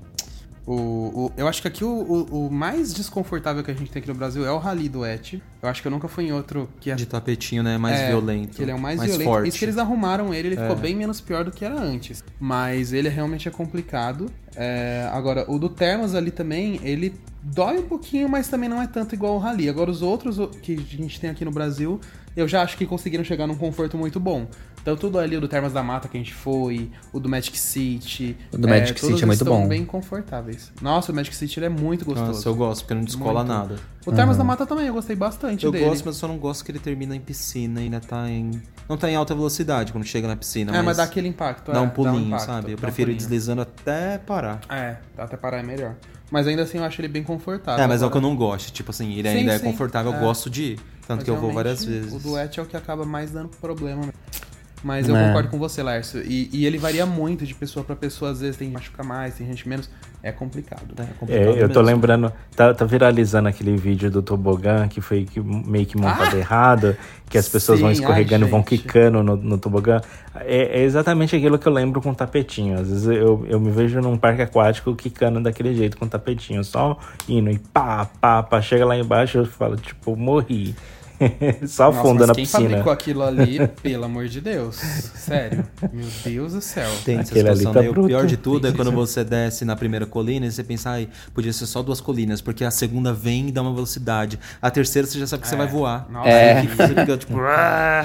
S2: O, o- eu acho que aqui o, o- o mais desconfortável que a gente tem aqui no Brasil é o Rally do Et. Eu acho que eu nunca fui em outro que é,
S3: De tapetinho, né? Mais
S2: é,
S3: violento.
S2: Que ele é o mais,
S3: mais
S2: violento.
S3: Forte.
S2: Isso que eles arrumaram ele, ele
S3: É.
S2: ficou bem menos pior do que era antes. Mas ele realmente é complicado. É, agora, o do Termas ali também, ele dói um pouquinho, mas também não é tanto igual o Rally. Agora, os outros que a gente tem aqui no Brasil, eu já acho que conseguiram chegar num conforto muito bom. Tanto o do ali, o do Termas da Mata que a gente foi, o do Magic City.
S5: O do Magic
S2: todos
S5: City é muito
S2: estão
S5: bom.
S2: bem confortáveis. Nossa, o Magic City ele é muito gostoso.
S3: Nossa, eu gosto, porque não descola
S2: Muito.
S3: nada.
S2: O Termas da Mata também, eu gostei bastante
S3: Eu
S2: dele.
S3: gosto, mas eu só não gosto que ele termina em piscina, ainda tá em. Não tá em alta velocidade quando chega na piscina.
S2: É, mas dá aquele impacto.
S3: Dá
S2: é,
S3: um pulinho,
S2: impacto,
S3: sabe? Eu
S2: dá um
S3: prefiro ir deslizando até parar.
S2: É, até parar é melhor. Mas ainda assim eu acho ele bem confortável.
S3: É, mas é o que eu não gosto. Tipo assim, ele
S2: Sim,
S3: ainda é
S2: sim,
S3: confortável,
S2: é.
S3: eu gosto de ir. Tanto
S2: mas
S3: que eu vou várias vezes.
S2: O duet é o que acaba mais dando problema. mesmo. Mas eu
S5: É.
S2: concordo com você, Lércio. E, e ele varia muito de pessoa pra pessoa. Às vezes tem gente que machuca mais, tem gente menos. É complicado.
S3: É
S4: É,
S3: complicado
S4: eu tô
S3: mesmo.
S4: lembrando, tá, tá viralizando aquele vídeo do tobogã que foi que meio que montado
S2: Ah!
S4: errado, que as pessoas vão
S2: Sim,
S4: escorregando
S2: ai,
S4: e vão quicando no, no tobogã. É, é exatamente aquilo que eu lembro com tapetinho. Às vezes eu, eu me vejo num parque aquático quicando daquele jeito com tapetinho, só indo e pá, pá, pá, chega lá embaixo eu falo, tipo, morri. só afunda na
S2: quem
S4: piscina.
S2: fabricou aquilo ali, pelo amor de Deus. Sério. Meu Deus do céu.
S3: Tem essa
S4: Aquele ali
S3: situação.
S4: tá
S3: o pior de tudo é quando você desce na primeira colina e você pensa, ai, podia ser só duas colinas, porque a segunda vem e dá uma velocidade. A terceira você já sabe que você vai voar.
S2: Nossa,
S5: É.
S3: Aí você fica tipo. "Ah".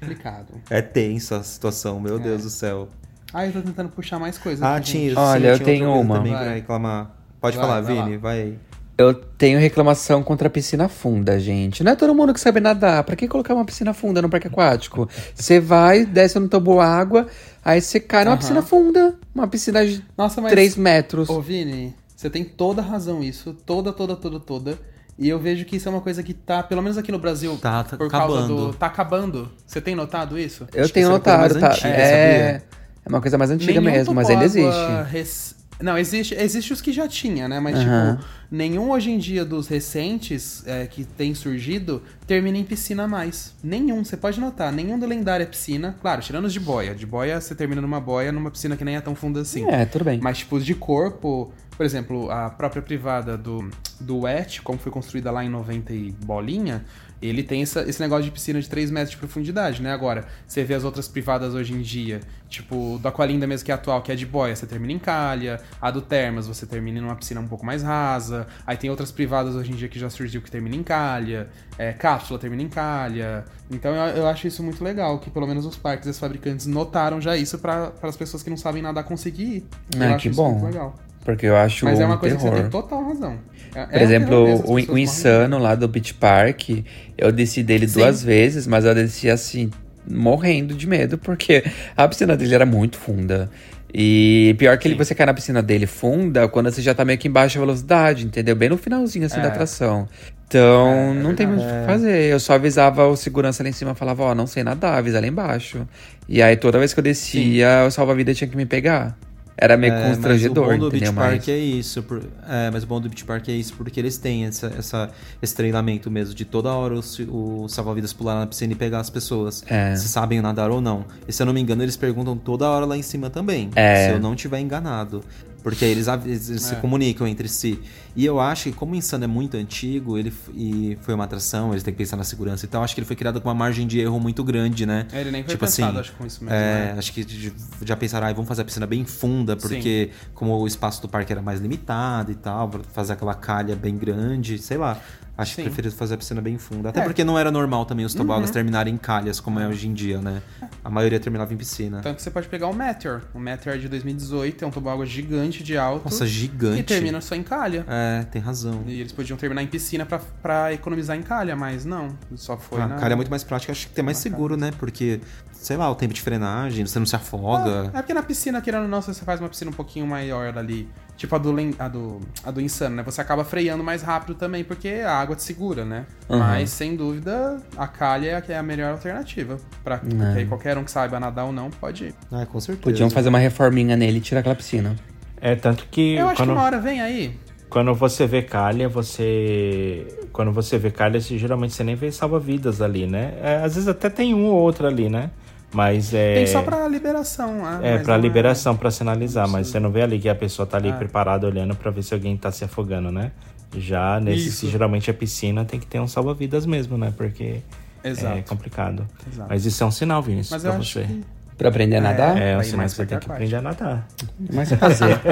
S2: complicado.
S3: É tensa a situação, meu Deus do céu.
S2: Ah, eu tô tentando puxar mais coisas.
S3: Ah, tinha.
S5: Olha,
S3: sim,
S5: eu
S3: tinha
S5: tenho uma.
S3: também
S2: Vai.
S3: pra reclamar. Pode
S2: Vai,
S3: falar,
S2: vai lá.
S3: Vini, vai aí.
S5: Eu tenho reclamação contra a piscina funda, gente. Não é todo mundo que sabe nadar. Pra que colocar uma piscina funda no parque aquático? Você vai, desce no toboágua, aí você cai numa
S2: Aham.
S5: piscina funda. Uma piscina de
S2: Nossa, mas.
S5: 3 metros.
S2: Ô, Vini, você tem toda a razão isso. Toda, toda, toda, toda. E eu vejo que isso é uma coisa que tá, pelo menos aqui no Brasil,
S3: Tá, tá
S2: por causa
S3: acabando.
S2: do. Tá acabando. Você tem notado isso?
S5: Eu
S3: Acho
S5: tenho
S3: é uma coisa
S5: notado,
S3: mais
S5: tá?
S3: antiga,
S5: é... é uma coisa mais antiga
S2: Nenhum
S5: mesmo, mas ainda existe.
S2: res- Não, existe, existe os que já tinha, né? Mas,
S5: Aham.
S2: tipo, nenhum hoje em dia dos recentes é, que tem surgido termina em piscina mais. Nenhum, você pode notar. Nenhum do lendário é piscina. Claro, tirando os de boia. De boia, você termina numa boia, numa piscina que nem é tão funda assim.
S5: É, tudo bem.
S2: Mas, tipo, os de corpo, por exemplo, a própria privada do, do Wet, como foi construída lá em 90 e bolinha, ele tem essa- esse negócio de piscina de 3 metros de profundidade, né? Agora, você vê as outras privadas hoje em dia, tipo, do Aqualinda mesmo que é atual, que é de boia, você termina em calha, a do Termas você termina numa piscina um pouco mais rasa, aí tem outras privadas hoje em dia que já surgiu que termina em calha, é, cápsula termina em calha. Então eu, eu acho isso muito legal, que pelo menos os parques e os fabricantes notaram já isso para as pessoas que não sabem nadar conseguir ir. Eu acho
S5: que
S2: isso
S5: bom.
S2: muito legal.
S5: Porque eu acho
S2: Mas é
S5: um
S2: uma coisa
S5: terror.
S2: que você tem total razão. É-
S5: Por
S2: é
S5: exemplo,
S2: mesmo,
S5: o, o Insano lá do Beach Park, eu desci dele
S2: Sim.
S5: duas vezes, mas eu desci assim, morrendo de medo, porque a piscina dele era muito funda. E pior que ele, você cai na piscina dele funda quando você já tá meio que em baixa velocidade, entendeu? Bem no finalzinho assim
S2: É.
S5: da atração. Então,
S2: É, é
S5: não tem muito o que fazer. Eu só avisava o segurança lá em cima, falava, ó, não sei nadar, avisa lá embaixo. E aí toda vez que eu descia, o salva-vida tinha que me pegar. Era meio
S3: É,
S5: constrangedor,
S3: mas o bom do
S5: entendeu?
S3: Beach Park
S5: Mas-
S3: é isso. por- é, mas o bom do Beach Park é isso porque eles têm essa, essa- esse treinamento mesmo de toda hora o, se- o salva-vidas pular na piscina e pegar as pessoas.
S5: É.
S3: Se sabem nadar ou não. E se eu não me engano, eles perguntam toda hora lá em cima também.
S5: É.
S3: Se eu não tiver enganado. Porque aí eles, eles se
S2: É.
S3: comunicam entre si. E eu acho que, como o Insano é muito antigo, ele e foi uma atração, eles têm que pensar na segurança e tal, acho que ele foi criado com uma margem de erro muito grande, né?
S2: É, ele nem foi
S3: tipo
S2: pensado,
S3: assim,
S2: acho, com isso mesmo.
S3: é,
S2: né?
S3: acho que já pensaram, ah, vamos fazer a piscina bem funda, porque como o espaço do parque era mais limitado e tal, pra fazer aquela calha bem grande, sei lá. Acho que
S2: Sim.
S3: preferiram fazer a piscina bem funda. Até
S2: É.
S3: porque não era normal também os toboáguas
S2: Uhum.
S3: terminarem em calhas, como é hoje em dia, né? A maioria terminava em piscina.
S2: Tanto que você pode pegar o Meteor. O Meteor é de 2018, é um toboágua gigante de alto.
S3: Nossa, gigante.
S2: E termina só em calha.
S3: É, tem razão.
S2: E eles podiam terminar em piscina pra, pra economizar em calha, mas não. Só foi
S3: a
S2: na...
S3: calha é muito mais prática, acho que tem mais seguro, né? Porque, sei lá, o tempo de frenagem, você não se afoga.
S2: Ah, é porque na piscina, querendo ou não, você faz uma piscina um pouquinho maior ali, tipo a do, Len- a do, a do Insano, né? Você acaba freando mais rápido também, porque a água te segura, né?
S5: Uhum.
S2: Mas, sem dúvida, a calha é a que é a melhor alternativa. Pra, Porque aí qualquer um que saiba nadar ou não pode ir.
S3: Ah, com certeza.
S5: Podiam fazer uma reforminha nele e tirar aquela piscina.
S4: É, tanto que
S2: Eu acho
S4: quando,
S2: que uma hora vem aí.
S4: Quando você vê calha, você. Quando você vê calha, você, geralmente você nem vê salva-vidas ali, né? É, às vezes até tem um ou outro ali, né? Mas é.
S2: Tem só pra liberação. ah,
S4: É, pra
S2: não
S4: liberação, pra sinalizar, mas você não vê ali que a pessoa tá ali
S2: Ah.
S4: preparada olhando pra ver se alguém tá se afogando, né? Já nesse,
S2: Isso.
S4: se geralmente é piscina, tem que ter um salva-vidas mesmo, né? Porque
S2: Exato.
S4: é complicado.
S2: Exato.
S4: Mas isso é um sinal, Vinícius,
S2: Mas
S4: pra você.
S2: que...
S5: Pra aprender a nadar?
S4: É, um
S2: Aí
S4: sinal que você tem que aprender a nadar.
S5: Mas fazer.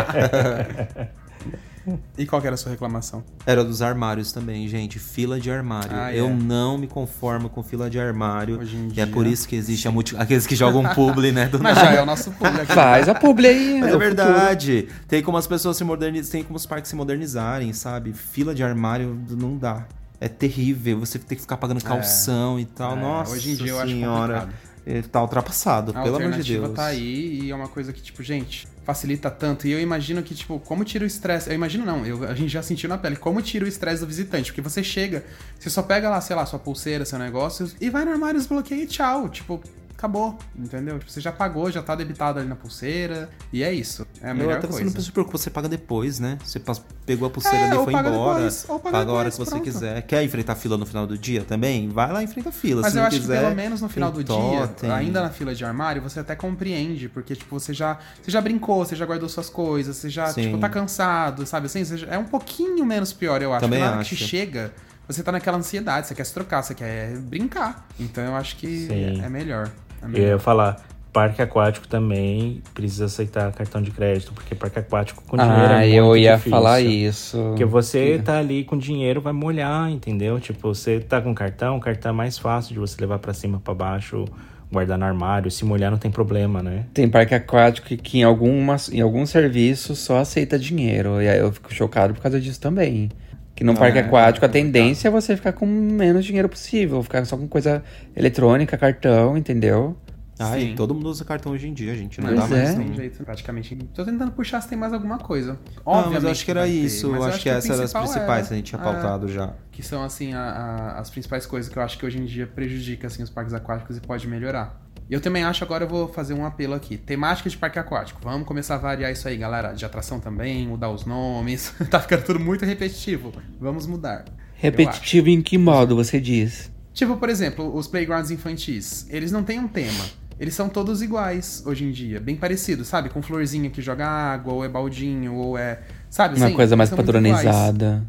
S2: E qual que era a sua reclamação?
S3: Era dos armários também, gente. Fila de armário.
S2: Ah,
S3: eu
S2: é.
S3: não me conformo com fila de armário.
S2: Hoje em
S3: E é
S2: dia.
S3: por isso que existe a multi... aqueles que jogam publi, né? Do
S2: Mas
S3: nada.
S2: já é o nosso público aqui.
S5: Faz a publi aí.
S3: Mas
S5: é
S3: é verdade. Tem como as pessoas se modernizarem, tem como os parques se modernizarem, sabe? Fila de armário não dá. É terrível, você tem que ficar pagando calção e tal.
S2: É,
S3: Nossa
S2: hoje em dia eu acho
S3: senhora.
S2: complicado.
S3: É, tá ultrapassado,
S2: A
S3: pelo amor de
S2: alternativa
S3: Deus.
S2: tá aí e é uma coisa que, tipo, gente, facilita tanto. E eu imagino que, tipo, como tira o estresse. Eu imagino não, eu, a gente já sentiu na pele. Como tira o estresse do visitante? Porque você chega, você só pega lá, sei lá, sua pulseira, seu negócio, e vai no armário, desbloqueia e tchau. Tipo, acabou, entendeu? Tipo, você já pagou, já tá debitado ali na pulseira. E é isso. É a
S3: Eu
S2: melhor
S3: até você
S2: coisa.
S3: não se preocupa, você paga depois, né? Você pegou a pulseira
S2: É,
S3: ali e foi
S2: paga
S3: embora.
S2: depois, ou paga
S3: a hora
S2: depois,
S3: que você
S2: pronto.
S3: quiser. Quer enfrentar a fila no final do dia também? Vai lá e enfrenta a fila.
S2: Mas
S3: se
S2: eu
S3: não
S2: acho
S3: quiser,
S2: que pelo menos no final do dia, ainda na fila de armário, você até compreende, porque, tipo, você já, você já brincou, você já guardou suas coisas, você já,
S3: Sim.
S2: tipo, tá cansado, sabe assim? Você já- é um pouquinho menos pior, eu acho.
S3: Também
S2: na hora
S3: acho.
S2: que chega, você tá naquela ansiedade, você quer se trocar, você quer brincar. Então eu acho que
S4: Sim.
S2: é melhor. É
S4: Eu ia falar, parque aquático também precisa aceitar cartão de crédito, porque parque aquático com dinheiro
S5: Ah,
S4: é muito
S5: eu ia
S4: difícil.
S5: falar isso.
S4: Porque você tá ali com dinheiro, vai molhar, entendeu? Tipo, você tá com cartão, o cartão é mais fácil de você levar pra cima, pra baixo, guardar no armário. Se molhar não tem problema, né?
S5: Tem parque aquático que em, algumas, em algum serviço só aceita dinheiro. E aí eu fico chocado por causa disso também. Que no parque
S2: é,
S5: aquático a
S2: é
S5: tendência é você ficar com menos dinheiro possível. Ficar só com coisa eletrônica, cartão, entendeu?
S3: Ai,
S2: Sim.
S3: todo mundo usa cartão hoje em dia, gente. Não
S5: Pois
S3: dá mais.
S5: é.
S2: Não tem jeito, praticamente. Tô tentando puxar se tem mais alguma coisa.
S3: Não,
S2: Obviamente
S3: mas eu acho que era
S2: ter,
S3: isso.
S2: mas
S3: eu acho que
S2: o
S3: essas eram as principais
S2: era-
S3: que a gente tinha
S2: é,
S3: pautado já.
S2: que são assim a- a- as principais coisas que eu acho que hoje em dia prejudica assim os parques aquáticos e pode melhorar. E eu também acho, agora eu vou fazer um apelo aqui. Temática de parque aquático. Vamos começar a variar isso aí, galera. De atração também, mudar os nomes. tá ficando tudo muito repetitivo. Vamos mudar.
S5: Repetitivo em que modo você diz?
S2: Tipo, por exemplo, os playgrounds infantis. Eles não têm um tema. Eles são todos iguais hoje em dia. Bem parecidos, sabe? Com florzinha que joga água, ou é baldinho, ou é. Sabe?
S5: Uma
S2: assim,
S5: coisa mais padronizada.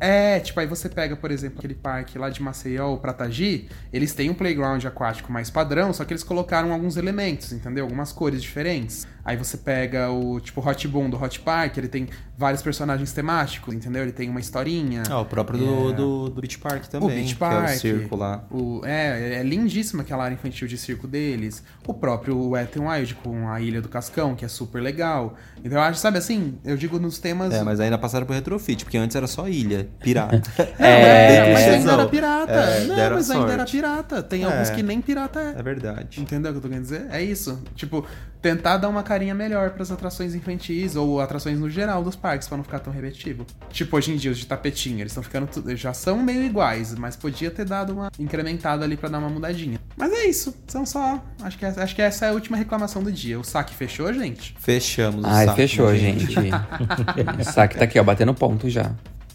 S2: É, tipo, aí você pega, por exemplo, aquele parque lá de Maceió, o Pratagi, eles têm um playground aquático mais padrão, só que eles colocaram alguns elementos, entendeu? Algumas cores diferentes. Aí você pega o, tipo, Hot Boom do Hot Park, ele tem vários personagens temáticos, entendeu? Ele tem uma historinha.
S3: Ah, o próprio do,
S2: É.
S3: do, do Beach Park também.
S2: O Beach
S3: Que é
S2: Park.
S3: o circo lá.
S2: O, é, é lindíssima aquela área infantil de circo deles. O próprio Wet n Wild com a Ilha do Cascão, que é super legal. Então eu acho, sabe assim, eu digo nos temas...
S3: É, mas ainda passaram pro retrofit, porque antes era só ilha, pirata.
S2: É, mas ainda era pirata.
S3: É,
S2: não, mas ainda era pirata. Tem
S3: É.
S2: alguns que nem pirata é.
S3: É verdade.
S2: Entendeu o que eu tô querendo dizer? É isso. Tipo, tentar dar uma carinha melhor pras atrações infantis ou atrações no geral dos parques pra não ficar tão repetitivo. Tipo, hoje em dia, os de tapetinho, eles estão ficando. Já são meio iguais, mas podia ter dado uma incrementada ali pra dar uma mudadinha. Mas é isso. São só. Acho que, essa- acho que essa é a última reclamação do dia. O saque fechou, gente?
S3: Fechamos o
S5: Ai,
S3: saco,
S5: fechou,
S3: né,
S5: gente. o saque tá aqui, ó, batendo ponto já.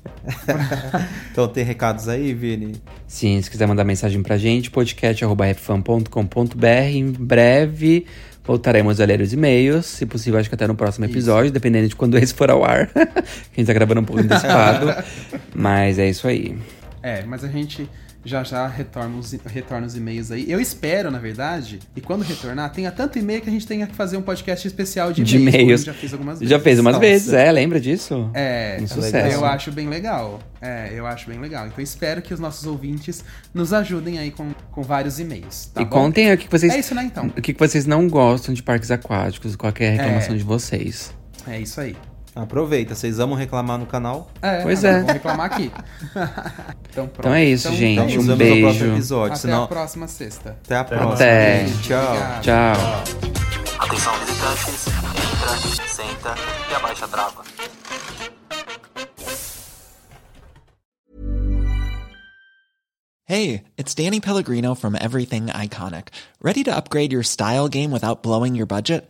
S3: Então tem recados aí, Vini?
S5: Sim, se quiser mandar mensagem pra gente, podcast.fm.com.br. Em breve voltaremos a ler os e-mails. Se possível, acho que até no próximo episódio, dependendo de quando esse for ao ar. a gente tá gravando um pouco antecipado. Mas é isso aí.
S2: É, mas a gente já já retorna os, retorna os e-mails aí. Eu espero, na verdade, e quando retornar, tenha tanto e-mail que a gente tenha que fazer um podcast especial de
S5: De
S2: e-mails.
S5: e-mails.
S2: Já fez algumas vezes.
S5: Já fez umas
S2: Nossa.
S5: vezes, é, lembra disso?
S2: É,
S5: Um sucesso.
S2: eu acho bem legal. É, eu acho bem legal. Então espero que os nossos ouvintes nos ajudem aí com, com vários e-mails. Tá
S5: e
S2: bom?
S5: contem o que vocês.
S2: É isso, né, então?
S5: O que vocês não gostam de parques aquáticos, qual que é a reclamação
S2: É.
S5: de vocês.
S2: É isso aí.
S3: Aproveita, vocês amam reclamar no canal?
S2: É,
S5: Pois é.
S2: Vamos reclamar aqui. então, pronto.
S5: Então é isso, gente.
S3: Então
S5: Um
S3: nos vemos no
S5: beijo.
S3: próximo episódio.
S2: Até
S3: senão...
S2: a próxima sexta.
S3: Até a próxima.
S5: Até.
S3: Tchau.
S5: Tchau.
S1: Atenção visitantes, entra, senta e abaixa a trava.
S6: Hey, it's Danny Pellegrino from Everything Iconic. Ready to upgrade your style game without blowing your budget?